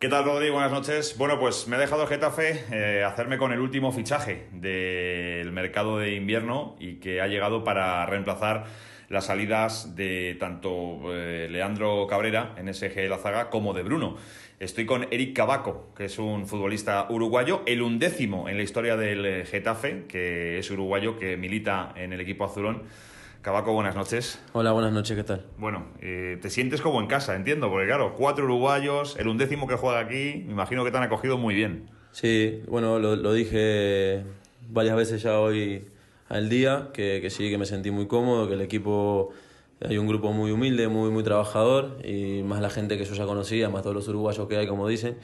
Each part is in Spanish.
¿Qué tal, Rodri? Buenas noches. Bueno, pues me ha dejado Getafe eh, hacerme con el último fichaje del mercado de invierno y que ha llegado para reemplazar las salidas de tanto eh, Leandro Cabrera en SG La Zaga como de Bruno. Estoy con Eric Cabaco, que es un futbolista uruguayo, el undécimo en la historia del Getafe, que es uruguayo, que milita en el equipo azulón. Cabaco, buenas noches. Hola, buenas noches, ¿qué tal? Bueno, eh, te sientes como en casa, entiendo, porque claro, cuatro uruguayos, el undécimo que juega aquí, me imagino que te han acogido muy bien. Sí, bueno, lo, dije varias veces ya hoy al día, que, sí, que me sentí muy cómodo, que el equipo hay un grupo muy humilde, muy, muy trabajador, y más la gente que yo ya conocía, más todos los uruguayos que hay, como dicen,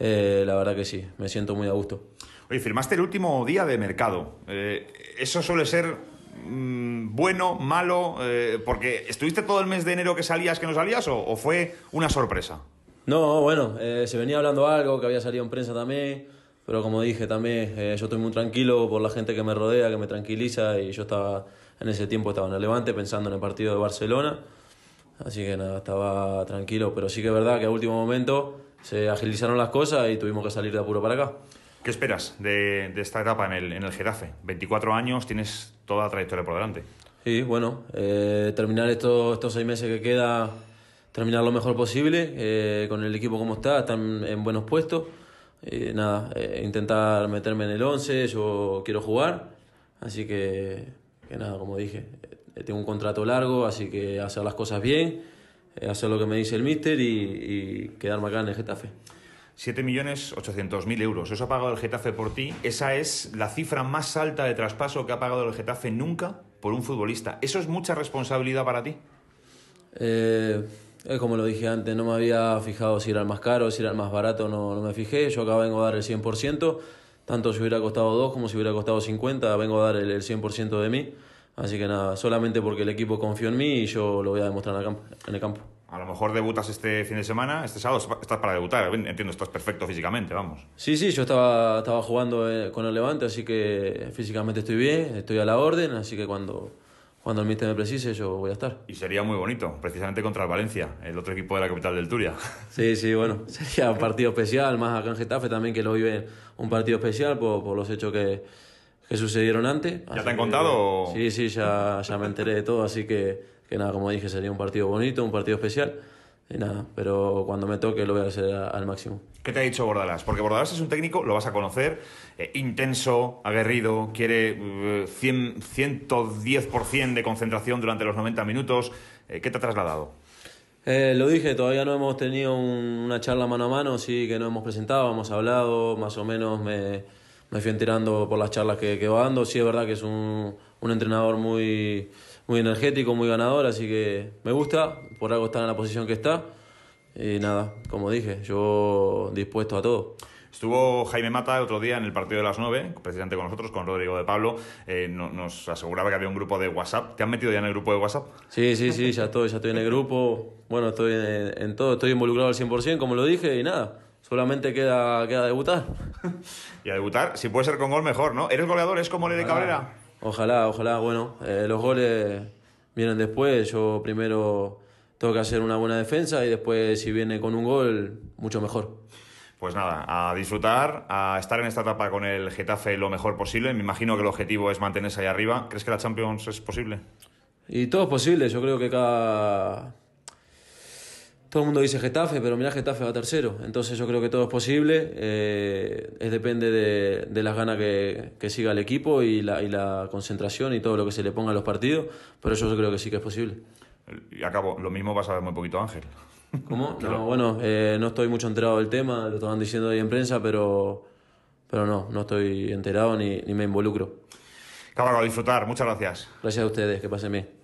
eh, la verdad que sí, me siento muy a gusto. Oye, firmaste el último día de mercado. Eh, eso suele ser Mm, bueno, malo? Eh, porque ¿estuviste todo el mes de enero que salías, que no salías o, fue una sorpresa? No, bueno, eh, se venía hablando algo, que había salido en prensa también, pero como dije también, eh, yo estoy muy tranquilo por la gente que me rodea, que me tranquiliza y yo estaba, en ese tiempo estaba en el Levante pensando en el partido de Barcelona, así que nada, estaba tranquilo, pero sí que es verdad que a último momento se agilizaron las cosas y tuvimos que salir de apuro para acá. ¿Qué esperas de, esta etapa en el, en el Getafe? 24 años, tienes toda la trayectoria por delante. Sí, bueno, eh, terminar estos, estos seis meses que queda, terminar lo mejor posible, eh, con el equipo como está, están en buenos puestos. Eh, nada, intentar meterme en el 11, yo quiero jugar, así que, que nada, como dije, tengo un contrato largo, así que hacer las cosas bien, hacer lo que me dice el míster y, y quedarme acá en el Getafe. 7.800.000 euros. Eso ha pagado el Getafe por ti. Esa es la cifra más alta de traspaso que ha pagado el Getafe nunca por un futbolista. ¿Eso es mucha responsabilidad para ti? Eh, como lo dije antes, no me había fijado si era el más caro, si era el más barato, no, no me fijé. Yo acá vengo a dar el 100%, tanto si hubiera costado 2 como si hubiera costado 50, vengo a dar el, el 100% de mí. Así que nada, solamente porque el equipo confió en mí y yo lo voy a demostrar en el campo. A lo mejor debutas este fin de semana, este sábado estás para debutar, entiendo, estás perfecto físicamente, vamos. Sí, sí, yo estaba, estaba jugando eh, con el Levante, así que físicamente estoy bien, estoy a la orden, así que cuando, cuando el míster me precise yo voy a estar. Y sería muy bonito, precisamente contra el Valencia, el otro equipo de la capital del Turia. Sí, sí, bueno, sería un partido especial, más acá en Getafe también que lo vive un partido especial por, por los hechos que, que sucedieron antes. ¿Ya te han contado? Sí, sí, ya, ya me enteré de todo, así que que nada, como dije, sería un partido bonito, un partido especial. Y nada, pero cuando me toque lo voy a hacer al máximo. ¿Qué te ha dicho Bordalas? Porque Bordalas es un técnico, lo vas a conocer, eh, intenso, aguerrido, quiere 110% eh, de concentración durante los 90 minutos. Eh, ¿Qué te ha trasladado? lo dije, todavía no hemos tenido una charla mano a mano, sí que no hemos presentado, hemos hablado, más o menos me, me fui enterando por las charlas que, que va dando. Sí, es verdad que es un, un entrenador muy muy energético, muy ganador, así que me gusta, por algo está en la posición que está. Y nada, como dije, yo dispuesto a todo. Estuvo Jaime Mata el otro día en el partido de las 9, precisamente con nosotros, con Rodrigo de Pablo. Eh, nos aseguraba que había un grupo de WhatsApp. ¿Te han metido ya en el grupo de WhatsApp? Sí, sí, sí, ya estoy, ya estoy en el grupo. Bueno, estoy en, todo, estoy involucrado al 100%, como lo dije, y nada, solamente queda, queda debutar. y a debutar, si puede ser con gol, mejor, ¿no? ¿Eres goleador? ¿Es como le de Cabrera? Ojalá, ojalá. Bueno, eh, los goles vienen después. Yo primero tengo que hacer una buena defensa y después si viene con un gol, mucho mejor. Pues nada, a disfrutar, a estar en esta etapa con el Getafe lo mejor posible. Me imagino que el objetivo es mantenerse ahí arriba. ¿Crees que la Champions es posible? Y todo es posible. Yo creo que cada, todo el mundo dice Getafe, pero mira, Getafe va tercero. Entonces yo creo que todo es posible. Eh, es depende de, las ganas que, siga el equipo y la, y la, concentración y todo lo que se le ponga a los partidos. Pero yo creo que sí que es posible. Y acabo, lo mismo va a saber muy poquito Ángel. ¿Cómo? No, bueno, eh, no estoy mucho enterado del tema, lo estaban diciendo ahí en prensa, pero, pero no, no estoy enterado ni, ni me involucro. Caballo, a disfrutar. Muchas gracias. Gracias a ustedes, que pasen bien.